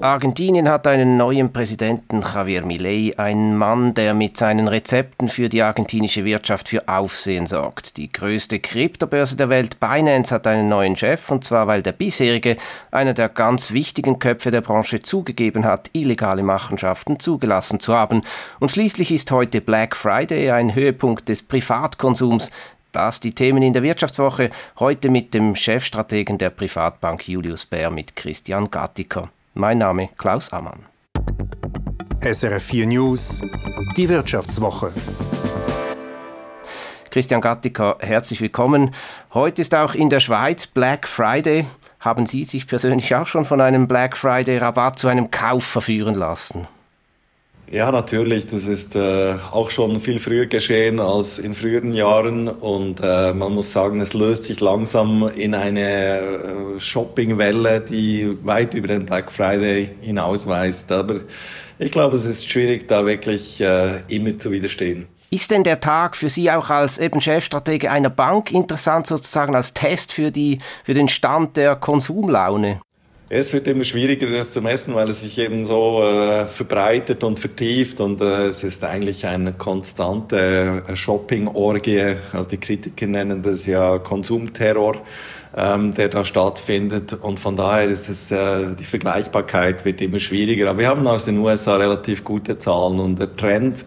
Argentinien hat einen neuen Präsidenten, Javier Milei, einen Mann, der mit seinen Rezepten für die argentinische Wirtschaft für Aufsehen sorgt. Die größte Kryptobörse der Welt, Binance, hat einen neuen Chef, und zwar weil der bisherige, einer der ganz wichtigen Köpfe der Branche, zugegeben hat, illegale Machenschaften zugelassen zu haben. Und schließlich ist heute Black Friday, ein Höhepunkt des Privatkonsums. Das die Themen in der Wirtschaftswoche, heute mit dem Chefstrategen der Privatbank Julius Bär, mit Christian Gattiker. Mein Name Klaus Ammann. SRF 4 News, die Wirtschaftswoche. Christian Gattiker, herzlich willkommen. Heute ist auch in der Schweiz Black Friday. Haben Sie sich persönlich auch schon von einem Black Friday Rabatt zu einem Kauf verführen lassen? Ja, natürlich. Das ist äh, auch schon viel früher geschehen als in früheren Jahren und äh, man muss sagen, es löst sich langsam in eine äh, Shoppingwelle, die weit über den Black Friday hinausweist. Aber ich glaube, es ist schwierig, da wirklich äh, immer zu widerstehen. Ist denn der Tag für Sie auch als eben Chefstratege einer Bank interessant, sozusagen als Test für, die, für den Stand der Konsumlaune? Es wird immer schwieriger, das zu messen, weil es sich eben so äh, verbreitet und vertieft und äh, es ist eigentlich eine konstante äh, Shopping-Orgie. Also die Kritiker nennen das ja Konsumterror, ähm, der da stattfindet und von daher ist es, äh, die Vergleichbarkeit wird immer schwieriger. Aber wir haben aus den USA relativ gute Zahlen und der Trend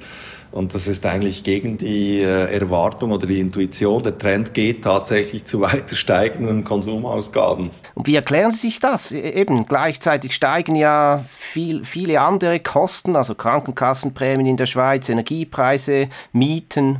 und das ist eigentlich gegen die äh, Erwartung oder die Intuition. Der Trend geht tatsächlich zu weiter steigenden Konsumausgaben. Und wie erklären Sie sich das? E-, eben gleichzeitig steigen ja viel, viele andere Kosten, also Krankenkassenprämien in der Schweiz, Energiepreise, Mieten.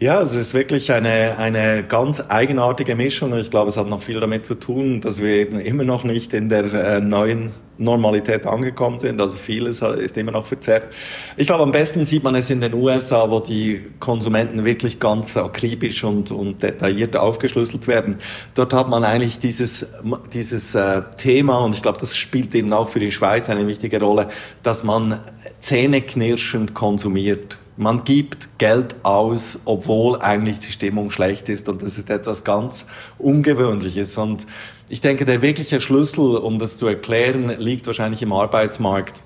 Ja, es ist wirklich eine, eine ganz eigenartige Mischung und ich glaube, es hat noch viel damit zu tun, dass wir eben immer noch nicht in der äh, neuen Normalität angekommen sind. Also vieles ist immer noch verzerrt. Ich glaube, am besten sieht man es in den USA, wo die Konsumenten wirklich ganz akribisch und, und detailliert aufgeschlüsselt werden. Dort hat man eigentlich dieses, dieses äh, Thema, und ich glaube, das spielt eben auch für die Schweiz eine wichtige Rolle, dass man zähneknirschend konsumiert. Man gibt Geld aus, obwohl eigentlich die Stimmung schlecht ist und das ist etwas ganz Ungewöhnliches. Und ich denke, der wirkliche Schlüssel, um das zu erklären, liegt wahrscheinlich im Arbeitsmarkt.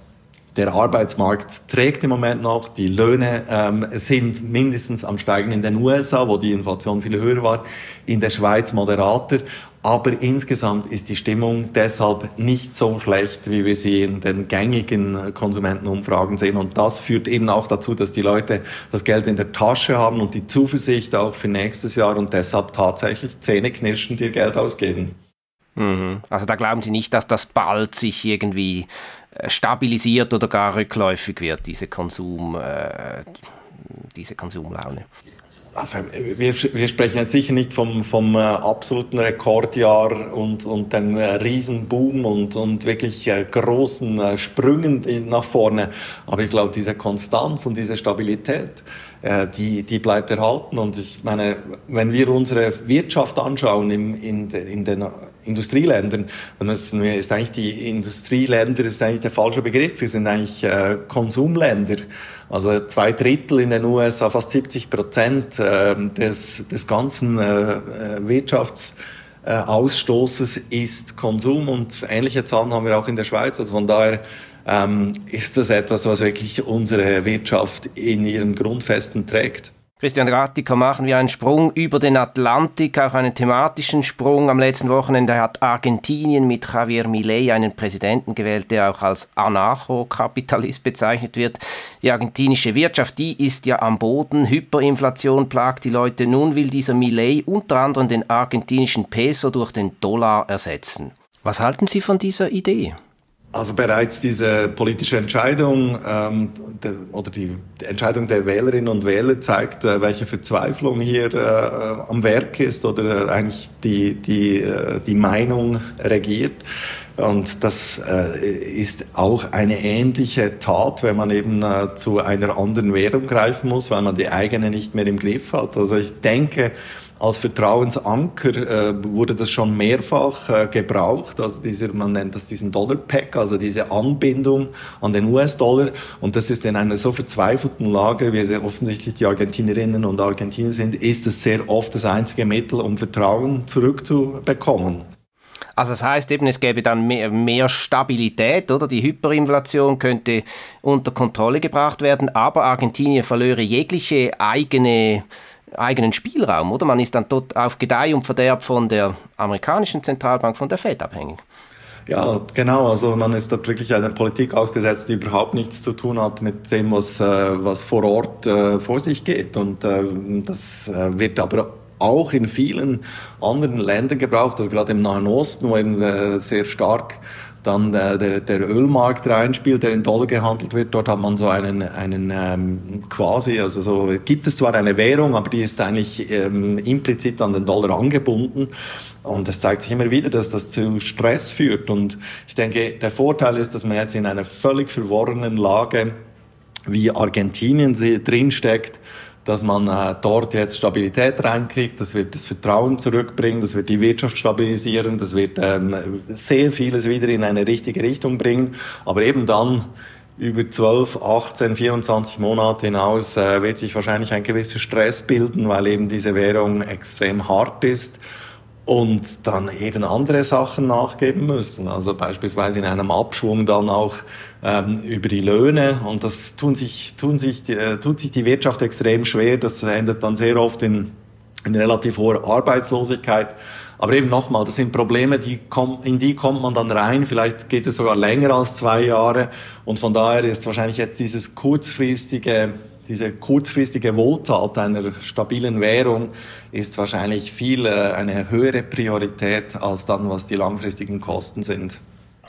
Der Arbeitsmarkt trägt im Moment noch, die Löhne ähm, sind mindestens am Steigen in den USA, wo die Inflation viel höher war, in der Schweiz moderater. Aber insgesamt ist die Stimmung deshalb nicht so schlecht, wie wir sie in den gängigen Konsumentenumfragen sehen. Und das führt eben auch dazu, dass die Leute das Geld in der Tasche haben und die Zuversicht auch für nächstes Jahr und deshalb tatsächlich zähneknirschend ihr Geld ausgeben. Mhm. Also da glauben Sie nicht, dass das bald sich irgendwie stabilisiert oder gar rückläufig wird, diese Konsum, äh, diese Konsumlaune? Also wir, wir sprechen jetzt sicher nicht vom, vom äh, absoluten Rekordjahr und, und dem äh, Riesenboom und, und wirklich äh, großen äh, Sprüngen nach vorne. Aber ich glaube, diese Konstanz und diese Stabilität, äh, die, die bleibt erhalten. Und ich meine, wenn wir unsere Wirtschaft anschauen im, in, in den Industrieländern, dann ist, ist eigentlich die Industrieländer ist eigentlich der falsche Begriff. Wir sind eigentlich äh, Konsumländer. Also zwei Drittel in den USA, fast 70 Prozent äh, des, des ganzen äh, äh Wirtschaftsausstoßes ist Konsum und ähnliche Zahlen haben wir auch in der Schweiz. Also von daher ähm, ist das etwas, was wirklich unsere Wirtschaft in ihren Grundfesten trägt. Christian Rattiker, machen wir einen Sprung über den Atlantik, auch einen thematischen Sprung. Am letzten Wochenende hat Argentinien mit Javier Milei einen Präsidenten gewählt, der auch als Anarchokapitalist bezeichnet wird. Die argentinische Wirtschaft, die ist ja am Boden. Hyperinflation plagt die Leute. Nun will dieser Milei unter anderem den argentinischen Peso durch den Dollar ersetzen. Was halten Sie von dieser Idee? Also bereits diese politische Entscheidung ähm, der, oder die, Entscheidung der Wählerinnen und Wähler zeigt, äh, welche Verzweiflung hier äh, am Werk ist oder äh, eigentlich die, die, äh, die Meinung regiert. Und das äh, ist auch eine ähnliche Tat, wenn man eben äh, zu einer anderen Währung greifen muss, weil man die eigene nicht mehr im Griff hat. Also ich denke, als Vertrauensanker äh, wurde das schon mehrfach äh, gebraucht. Also dieser, man nennt das diesen Dollar Pack, also diese Anbindung an den US-Dollar. Und das ist in einer so verzweifelten Lage, wie sehr offensichtlich die Argentinerinnen und Argentinier sind, ist es sehr oft das einzige Mittel, um Vertrauen zurückzubekommen. Also das heißt eben, es gäbe dann mehr, mehr Stabilität, oder? Die Hyperinflation könnte unter Kontrolle gebracht werden, aber Argentinien verlöre jegliche eigene eigenen Spielraum, oder? Man ist dann dort auf Gedeih und Verderb von der amerikanischen Zentralbank, von der Fed abhängig. Ja, genau. Also man ist dort wirklich einer Politik ausgesetzt, die überhaupt nichts zu tun hat mit dem, was, äh, was vor Ort äh, vor sich geht. Und äh, das wird aber auch in vielen anderen Ländern gebraucht, also gerade im Nahen Osten, wo eben äh, sehr stark dann äh, der, der Ölmarkt reinspielt, der in Dollar gehandelt wird. Dort hat man so einen, einen ähm, quasi, also so gibt es zwar eine Währung, aber die ist eigentlich ähm, implizit an den Dollar angebunden. Und es zeigt sich immer wieder, dass das zu Stress führt. Und ich denke, der Vorteil ist, dass man jetzt in einer völlig verworrenen Lage wie Argentinien drinsteckt, dass man äh, dort jetzt Stabilität reinkriegt, das wird das Vertrauen zurückbringen, das wird die Wirtschaft stabilisieren, das wird ähm, sehr vieles wieder in eine richtige Richtung bringen, aber eben dann über 12, 18, 24 Monate hinaus äh, wird sich wahrscheinlich ein gewisser Stress bilden, weil eben diese Währung extrem hart ist und dann eben andere Sachen nachgeben müssen. Also beispielsweise in einem Abschwung dann auch ähm, über die Löhne. Und das tun sich, tun sich, äh, tut sich die Wirtschaft extrem schwer. Das endet dann sehr oft in, in relativ hoher Arbeitslosigkeit. Aber eben nochmal, das sind Probleme, die kommen, in die kommt man dann rein. Vielleicht geht es sogar länger als zwei Jahre. Und von daher ist wahrscheinlich jetzt dieses kurzfristige diese kurzfristige Wohltat einer stabilen Währung ist wahrscheinlich viel äh, eine höhere Priorität als dann, was die langfristigen Kosten sind.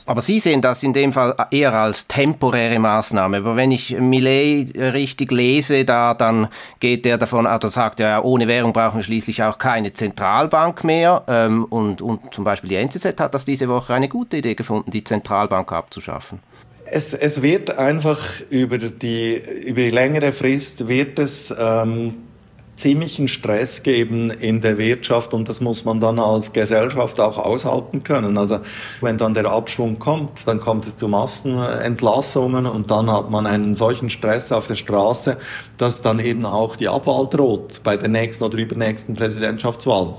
Aber Sie sehen das in dem Fall eher als temporäre Maßnahme. Aber wenn ich Millet richtig lese, da dann geht er davon, also sagt er, ohne Währung brauchen wir schließlich auch keine Zentralbank mehr. Ähm, und, und zum Beispiel die NZZ hat das diese Woche eine gute Idee gefunden, die Zentralbank abzuschaffen. Es, es wird einfach über die, über die längere Frist wird es ähm, ziemlichen Stress geben in der Wirtschaft und das muss man dann als Gesellschaft auch aushalten können. Also wenn dann der Abschwung kommt, dann kommt es zu Massenentlassungen und dann hat man einen solchen Stress auf der Straße, dass dann eben auch die Abwahl droht bei der nächsten oder übernächsten Präsidentschaftswahl.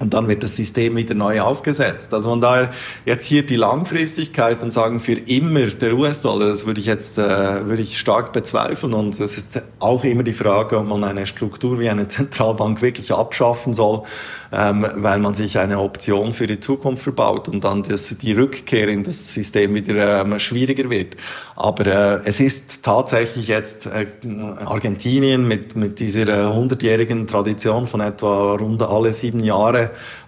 Und dann wird das System wieder neu aufgesetzt. Also von daher jetzt hier die Langfristigkeit und sagen für immer der US-Dollar, das würde ich jetzt äh, würde ich stark bezweifeln. Und das ist auch immer die Frage, ob man eine Struktur wie eine Zentralbank wirklich abschaffen soll, ähm, weil man sich eine Option für die Zukunft verbaut und dann das, die Rückkehr in das System wieder ähm, schwieriger wird. Aber äh, es ist tatsächlich jetzt äh, Argentinien mit mit dieser hundertjährigen Tradition von etwa rund alle sieben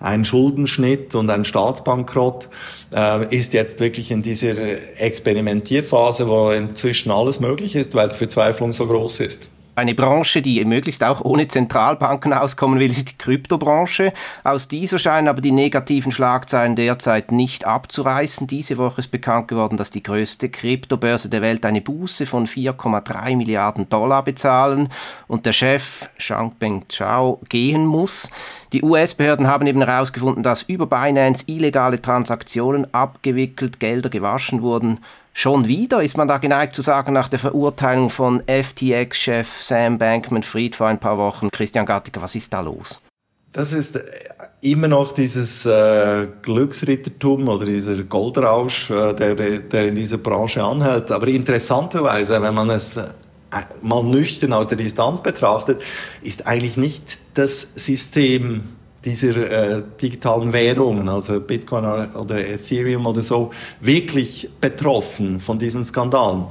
Ein Schuldenschnitt und ein Staatsbankrott, äh, ist jetzt wirklich in dieser Experimentierphase, wo inzwischen alles möglich ist, weil die Verzweiflung so groß ist. Eine Branche, die möglichst auch ohne Zentralbanken auskommen will, ist die Kryptobranche. Aus dieser scheinen aber die negativen Schlagzeilen derzeit nicht abzureißen. Diese Woche ist bekannt geworden, dass die größte Kryptobörse der Welt eine Buße von 4,3 Milliarden Dollar bezahlen und der Chef Changpeng Chao gehen muss. Die US-Behörden haben eben herausgefunden, dass über Binance illegale Transaktionen abgewickelt, Gelder gewaschen wurden Schon wieder ist man da geneigt zu sagen, nach der Verurteilung von FTX-Chef Sam Bankman-Fried vor ein paar Wochen. Christian Gattiger, was ist da los? Das ist äh, immer noch dieses äh, Glücksrittertum oder dieser Goldrausch, äh, der, der in dieser Branche anhält. Aber interessanterweise, wenn man es äh, mal nüchtern aus der Distanz betrachtet, ist eigentlich nicht das System dieser äh, digitalen Währungen, also Bitcoin oder Ethereum oder so, wirklich betroffen von diesen Skandalen.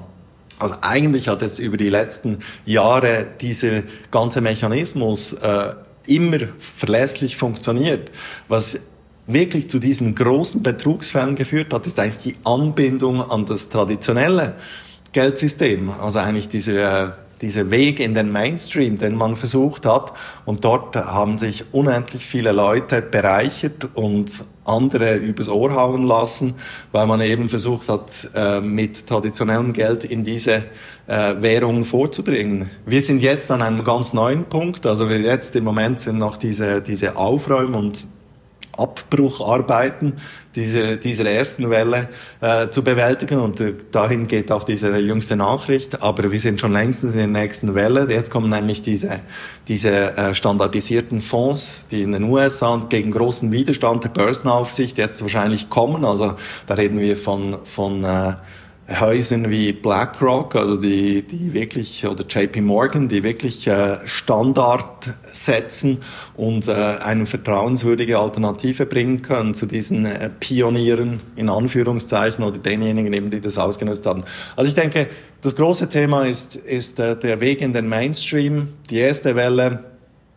Also eigentlich hat jetzt über die letzten Jahre dieser ganze Mechanismus äh, immer verlässlich funktioniert. Was wirklich zu diesen großen Betrugsfällen geführt hat, ist eigentlich die Anbindung an das traditionelle Geldsystem. Also eigentlich dieser äh, dieser Weg in den Mainstream, den man versucht hat. Und dort haben sich unendlich viele Leute bereichert und andere übers Ohr hauen lassen, weil man eben versucht hat, äh, mit traditionellem Geld in diese äh, Währungen vorzudringen. Wir sind jetzt an einem ganz neuen Punkt. Also wir jetzt im Moment sind noch diese, diese Aufräum- und Abbrucharbeiten dieser, dieser ersten Welle äh, zu bewältigen. Und äh, dahin geht auch diese jüngste Nachricht. Aber wir sind schon längstens in der nächsten Welle. Jetzt kommen nämlich diese, diese äh, standardisierten Fonds, die in den USA gegen großen Widerstand der Börsenaufsicht jetzt wahrscheinlich kommen. Also da reden wir von, von äh, Häusern wie BlackRock, also die, die wirklich, oder JP Morgan, die wirklich äh, Standard setzen und äh, eine vertrauenswürdige Alternative bringen können zu diesen äh, Pionieren in Anführungszeichen oder denjenigen eben, die das ausgenutzt haben. Also ich denke, das große Thema ist, ist äh, der Weg in den Mainstream. Die erste Welle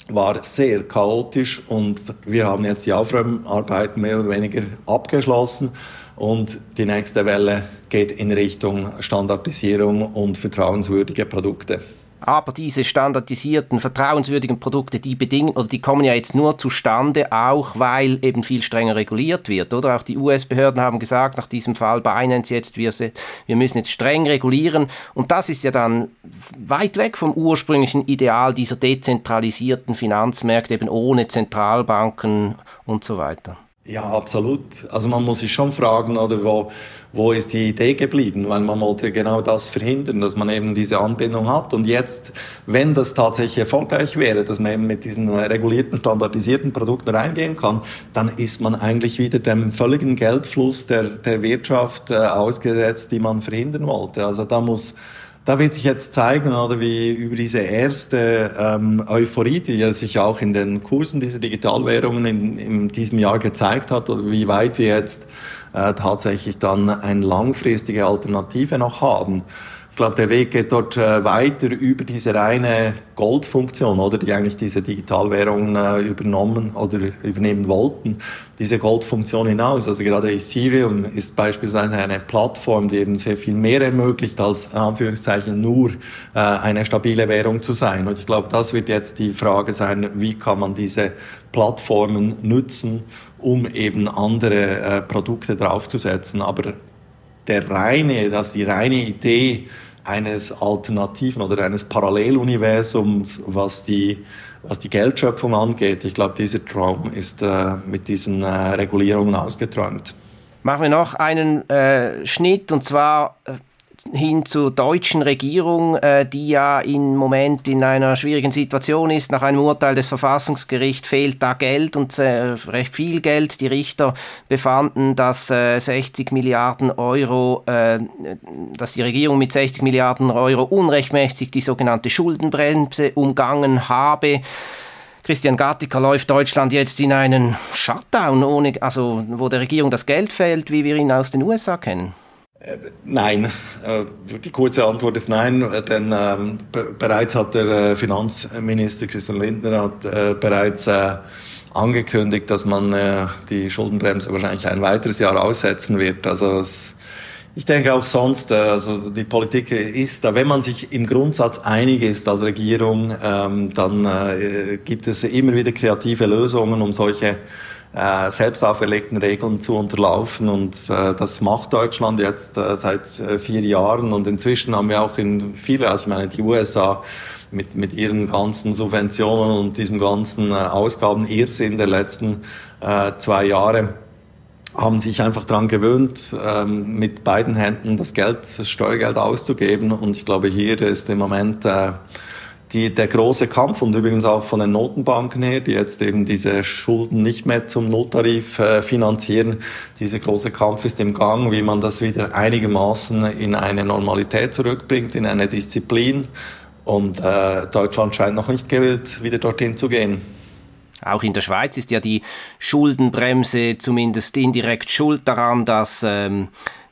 war sehr chaotisch und wir haben jetzt die Aufräumarbeiten mehr oder weniger abgeschlossen. Und die nächste Welle geht in Richtung Standardisierung und vertrauenswürdige Produkte. Aber diese standardisierten, vertrauenswürdigen Produkte, die bedingen oder die kommen ja jetzt nur zustande, auch weil eben viel strenger reguliert wird, oder? Auch die US-Behörden haben gesagt, nach diesem Fall Binance jetzt, wir, wir müssen jetzt streng regulieren. Und das ist ja dann weit weg vom ursprünglichen Ideal dieser dezentralisierten Finanzmärkte, eben ohne Zentralbanken und so weiter. Ja, absolut. Also man muss sich schon fragen, oder wo, wo ist die Idee geblieben? Weil man wollte genau das verhindern, dass man eben diese Anbindung hat. Und jetzt, wenn das tatsächlich erfolgreich wäre, dass man eben mit diesen regulierten, standardisierten Produkten reingehen kann, dann ist man eigentlich wieder dem völligen Geldfluss der, der Wirtschaft äh, ausgesetzt, die man verhindern wollte. Also da muss da wird sich jetzt zeigen, oder wie über diese erste ähm, Euphorie, die ja sich auch in den Kursen dieser Digitalwährungen in, in diesem Jahr gezeigt hat, oder wie weit wir jetzt äh, tatsächlich dann eine langfristige Alternative noch haben. Ich glaube, der Weg geht dort äh, weiter über diese reine Goldfunktion, oder die eigentlich diese Digitalwährungen äh, übernommen oder übernehmen wollten, diese Goldfunktion hinaus. Also gerade Ethereum ist beispielsweise eine Plattform, die eben sehr viel mehr ermöglicht, als in Anführungszeichen nur äh, eine stabile Währung zu sein. Und ich glaube, das wird jetzt die Frage sein, wie kann man diese Plattformen nutzen, um eben andere Produkte draufzusetzen. Aber der reine, dass die reine Idee eines alternativen oder eines Paralleluniversums, was die, was die Geldschöpfung angeht. Ich glaube, dieser Traum ist äh, mit diesen äh, Regulierungen ausgeträumt. Machen wir noch einen äh, Schnitt und zwar äh, hin zur deutschen Regierung, äh, die ja im Moment in einer schwierigen Situation ist. Nach einem Urteil des Verfassungsgerichts fehlt da Geld und äh, recht viel Geld. Die Richter befanden, dass äh, 60 Milliarden Euro, äh, dass die Regierung mit 60 Milliarden Euro unrechtmäßig die sogenannte Schuldenbremse umgangen habe. Christian Gattiker läuft Deutschland jetzt in einen Shutdown, ohne, also wo der Regierung das Geld fehlt, wie wir ihn aus den USA kennen. Nein, äh, die kurze Antwort ist nein, denn ähm, bereits hat der äh, Finanzminister Christian Lindner hat äh, bereits angekündigt, dass man die Schuldenbremse wahrscheinlich ein weiteres Jahr aussetzen wird. Also ich denke auch sonst, also die Politik ist da, wenn man sich im Grundsatz einig ist als Regierung, ähm, dann gibt es immer wieder kreative Lösungen, um solche äh, selbst auferlegten Regeln zu unterlaufen. Und äh, das macht Deutschland jetzt äh, seit äh, vier Jahren. Und inzwischen haben wir auch in viele, also ich meine, die USA mit, mit ihren ganzen Subventionen und diesem ganzen äh, Ausgaben Irrsinn der letzten äh, zwei Jahre haben sich einfach daran gewöhnt, ähm, mit beiden Händen das Geld, das Steuergeld auszugeben. Und ich glaube, hier ist im Moment äh, die, der große Kampf und übrigens auch von den Notenbanken her, die jetzt eben diese Schulden nicht mehr zum Nulltarif äh, finanzieren, dieser große Kampf ist im Gang, wie man das wieder einigermaßen in eine Normalität zurückbringt, in eine Disziplin. Und äh, Deutschland scheint noch nicht gewillt, wieder dorthin zu gehen. Auch in der Schweiz ist ja die Schuldenbremse zumindest indirekt schuld daran, dass ähm,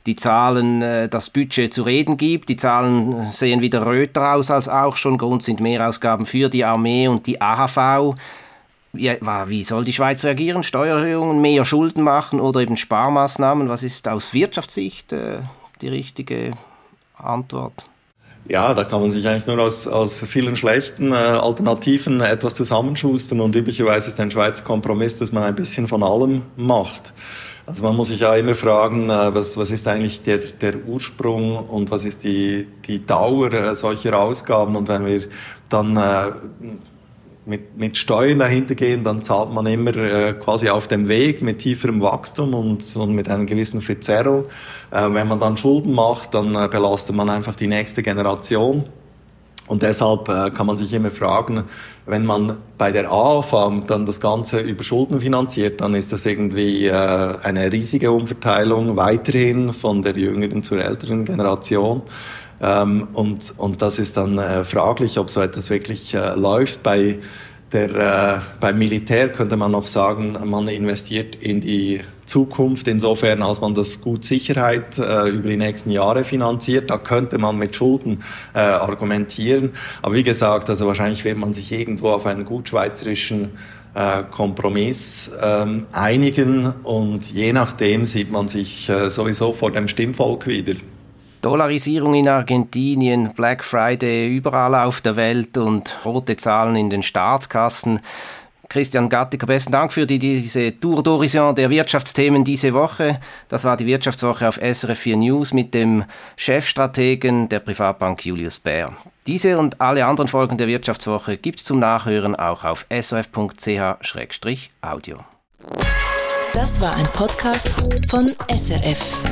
die Zahlen, äh, das Budget zu reden gibt. Die Zahlen sehen wieder röter aus als auch schon. Grund sind Mehrausgaben für die Armee und die AHV. Ja, wie soll die Schweiz reagieren? Steuererhöhungen, mehr Schulden machen oder eben Sparmaßnahmen? Was ist aus Wirtschaftssicht äh, die richtige Antwort? Ja, da kann man sich eigentlich nur aus, aus vielen schlechten äh, Alternativen etwas zusammenschustern und üblicherweise ist ein Schweizer Kompromiss, dass man ein bisschen von allem macht. Also man muss sich ja immer fragen, äh, was, was ist eigentlich der, der Ursprung und was ist die, die Dauer äh, solcher Ausgaben. Und wenn wir dann äh, mit, mit Steuern dahinter gehen, dann zahlt man immer äh, quasi auf dem Weg mit tieferem Wachstum und, und mit einer gewissen Verzerrung. Äh, wenn man dann Schulden macht, dann äh, belastet man einfach die nächste Generation. Und deshalb äh, kann man sich immer fragen, wenn man bei der AAV dann das Ganze über Schulden finanziert, dann ist das irgendwie äh, eine riesige Umverteilung weiterhin von der jüngeren zur älteren Generation. Ähm, und, und das ist dann äh, fraglich, ob so etwas wirklich äh, läuft. Bei der, äh, beim Militär könnte man noch sagen, man investiert in die Zukunft, insofern als man das gut Sicherheit äh, über die nächsten Jahre finanziert. Da könnte man mit Schulden äh, argumentieren. Aber wie gesagt, also wahrscheinlich wird man sich irgendwo auf einen gut schweizerischen äh, Kompromiss ähm, einigen und je nachdem sieht man sich äh, sowieso vor dem Stimmvolk wieder. Dollarisierung in Argentinien, Black Friday überall auf der Welt und rote Zahlen in den Staatskassen. Christian Gattiker, besten Dank für die, diese Tour d'Horizon der Wirtschaftsthemen diese Woche. Das war die Wirtschaftswoche auf SRF 4 News mit dem Chefstrategen der Privatbank Julius Baer. Diese und alle anderen Folgen der Wirtschaftswoche gibt es zum Nachhören auch auf srf.ch-audio. Das war ein Podcast von SRF.